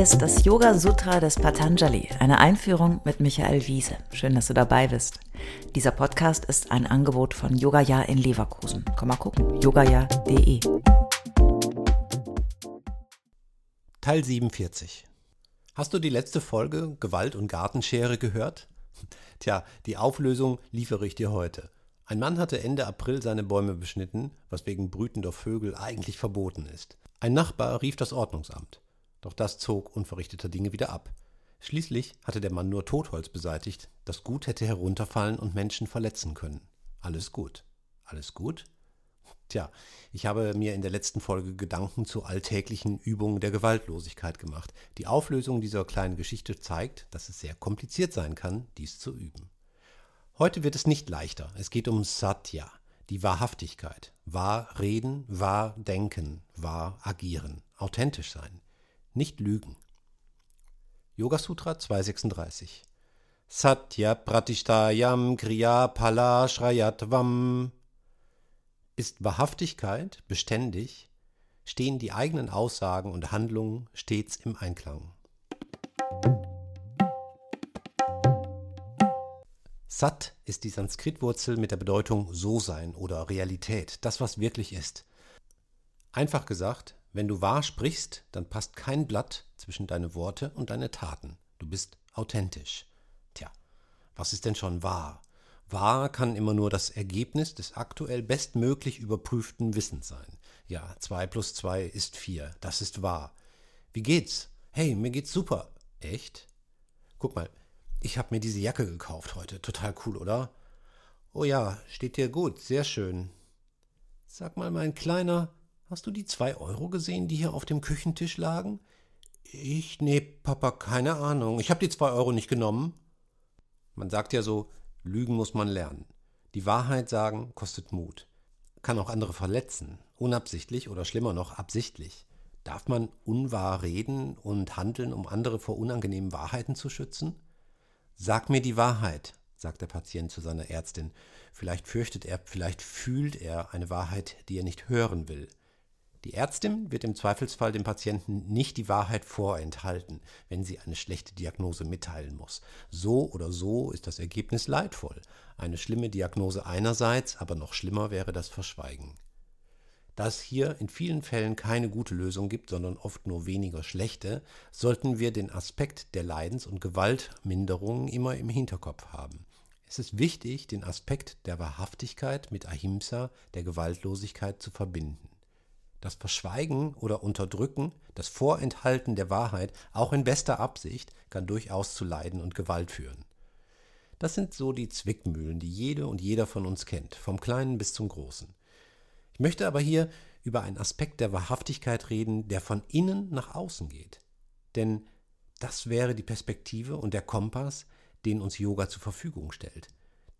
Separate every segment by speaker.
Speaker 1: Ist das Yoga Sutra des Patanjali, eine Einführung mit Michael Wiese. Schön, dass du dabei bist. Dieser Podcast ist ein Angebot von Yogaya in Leverkusen. Komm mal gucken, yogaya.de.
Speaker 2: Teil 47. Hast du die letzte Folge Gewalt und Gartenschere gehört? Tja, die Auflösung liefere ich dir heute. Ein Mann hatte Ende April seine Bäume beschnitten, was wegen brütender Vögel eigentlich verboten ist. Ein Nachbar rief das Ordnungsamt. Doch das zog unverrichteter Dinge wieder ab. Schließlich hatte der Mann nur Totholz beseitigt, das Gut hätte herunterfallen und Menschen verletzen können. Alles gut. Alles gut? Tja, ich habe mir in der letzten Folge Gedanken zu alltäglichen Übungen der Gewaltlosigkeit gemacht. Die Auflösung dieser kleinen Geschichte zeigt, dass es sehr kompliziert sein kann, dies zu üben. Heute wird es nicht leichter. Es geht um Satya, die Wahrhaftigkeit. Wahr reden, wahr denken, wahr agieren. Authentisch sein. Nicht lügen. Yoga Sutra 236. Satya Pratishtayam Kriya Pala Shrayatvam. Ist Wahrhaftigkeit beständig, stehen die eigenen Aussagen und Handlungen stets im Einklang. Sat ist die Sanskritwurzel mit der Bedeutung so sein oder Realität, das was wirklich ist. Einfach gesagt, wenn du wahr sprichst, dann passt kein Blatt zwischen deine Worte und deine Taten. Du bist authentisch. Tja, was ist denn schon wahr? Wahr kann immer nur das Ergebnis des aktuell bestmöglich überprüften Wissens sein. Ja, zwei plus zwei ist vier. Das ist wahr. Wie geht's? Hey, mir geht's super. Echt? Guck mal, ich habe mir diese Jacke gekauft heute. Total cool, oder? Oh ja, steht dir gut. Sehr schön. Sag mal, mein Kleiner, hast du die zwei Euro gesehen, die hier auf dem Küchentisch lagen? Ich? Nee, Papa, keine Ahnung. Ich habe die zwei Euro nicht genommen. Man sagt ja so, Lügen muss man lernen. Die Wahrheit sagen kostet Mut. Kann auch andere verletzen, unabsichtlich oder schlimmer noch absichtlich. Darf man unwahr reden und handeln, um andere vor unangenehmen Wahrheiten zu schützen? Sag mir die Wahrheit, sagt der Patient zu seiner Ärztin. Vielleicht fürchtet er, vielleicht fühlt er eine Wahrheit, die er nicht hören will. Die Ärztin wird im Zweifelsfall dem Patienten nicht die Wahrheit vorenthalten, wenn sie eine schlechte Diagnose mitteilen muss. So oder so ist das Ergebnis leidvoll. Eine schlimme Diagnose einerseits, aber noch schlimmer wäre das Verschweigen. Da es hier in vielen Fällen keine gute Lösung gibt, sondern oft nur weniger schlechte, sollten wir den Aspekt der Leidens- und Gewaltminderung immer im Hinterkopf haben. Es ist wichtig, den Aspekt der Wahrhaftigkeit mit Ahimsa, der Gewaltlosigkeit, zu verbinden. Das Verschweigen oder Unterdrücken, das Vorenthalten der Wahrheit, auch in bester Absicht, kann durchaus zu Leiden und Gewalt führen. Das sind so die Zwickmühlen, die jede und jeder von uns kennt, vom Kleinen bis zum Großen. Ich möchte aber hier über einen Aspekt der Wahrhaftigkeit reden, der von innen nach außen geht. Denn das wäre die Perspektive und der Kompass, den uns Yoga zur Verfügung stellt.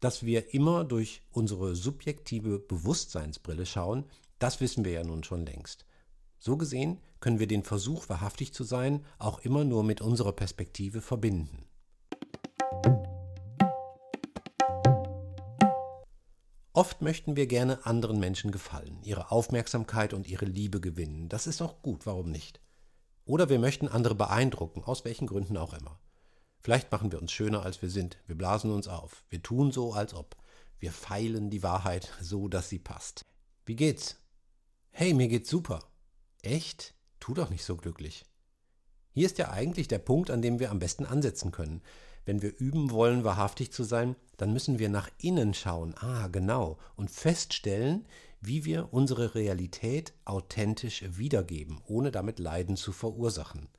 Speaker 2: Dass wir immer durch unsere subjektive Bewusstseinsbrille schauen, das wissen wir ja nun schon längst. So gesehen können wir den Versuch, wahrhaftig zu sein, auch immer nur mit unserer Perspektive verbinden. Oft möchten wir gerne anderen Menschen gefallen, ihre Aufmerksamkeit und ihre Liebe gewinnen. Das ist auch gut, warum nicht? Oder wir möchten andere beeindrucken, aus welchen Gründen auch immer. Vielleicht machen wir uns schöner, als wir sind. Wir blasen uns auf. Wir tun so, als ob. Wir feilen die Wahrheit so, dass sie passt. Wie geht's? Hey, mir geht's super. Echt? Tu doch nicht so glücklich. Hier ist ja eigentlich der Punkt, an dem wir am besten ansetzen können. Wenn wir üben wollen, wahrhaftig zu sein, dann müssen wir nach innen schauen, ah genau, und feststellen, wie wir unsere Realität authentisch wiedergeben, ohne damit Leiden zu verursachen.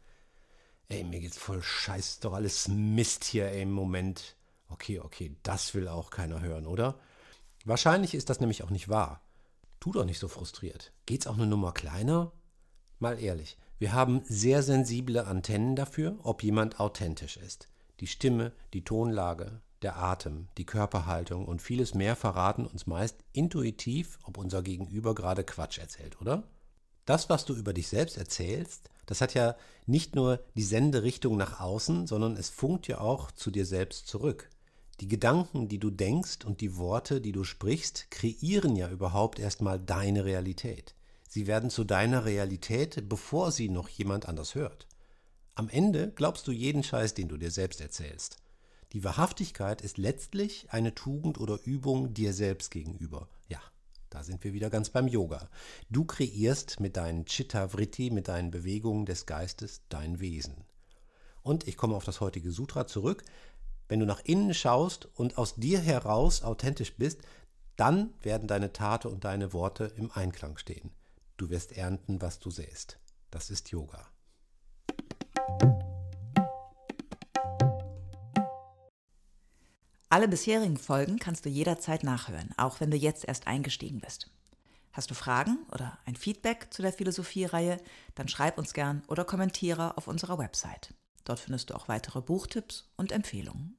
Speaker 2: Ey, mir geht's voll scheiß, doch alles Mist hier ey, im Moment. Okay, okay, das will auch keiner hören, oder? Wahrscheinlich ist das nämlich auch nicht wahr. Tu doch nicht so frustriert. Geht's auch eine Nummer kleiner? Mal ehrlich, wir haben sehr sensible Antennen dafür, ob jemand authentisch ist. Die Stimme, die Tonlage, der Atem, die Körperhaltung und vieles mehr verraten uns meist intuitiv, ob unser Gegenüber gerade Quatsch erzählt, oder? Das, was du über dich selbst erzählst, das hat ja nicht nur die Senderichtung nach außen, sondern es funkt ja auch zu dir selbst zurück. Die Gedanken, die du denkst und die Worte, die du sprichst, kreieren ja überhaupt erstmal deine Realität. Sie werden zu deiner Realität, bevor sie noch jemand anders hört. Am Ende glaubst du jeden Scheiß, den du dir selbst erzählst. Die Wahrhaftigkeit ist letztlich eine Tugend oder Übung dir selbst gegenüber. Ja, da sind wir wieder ganz beim Yoga. Du kreierst mit deinen Chitta Vritti, mit deinen Bewegungen des Geistes dein Wesen. Und ich komme auf das heutige Sutra zurück. Wenn du nach innen schaust und aus dir heraus authentisch bist, dann werden deine Tate und deine Worte im Einklang stehen. Du wirst ernten, was du säst. Das ist Yoga.
Speaker 1: Alle bisherigen Folgen kannst du jederzeit nachhören, auch wenn du jetzt erst eingestiegen bist. Hast du Fragen oder ein Feedback zu der Philosophie-Reihe, dann schreib uns gern oder kommentiere auf unserer Website. Dort findest du auch weitere Buchtipps und Empfehlungen.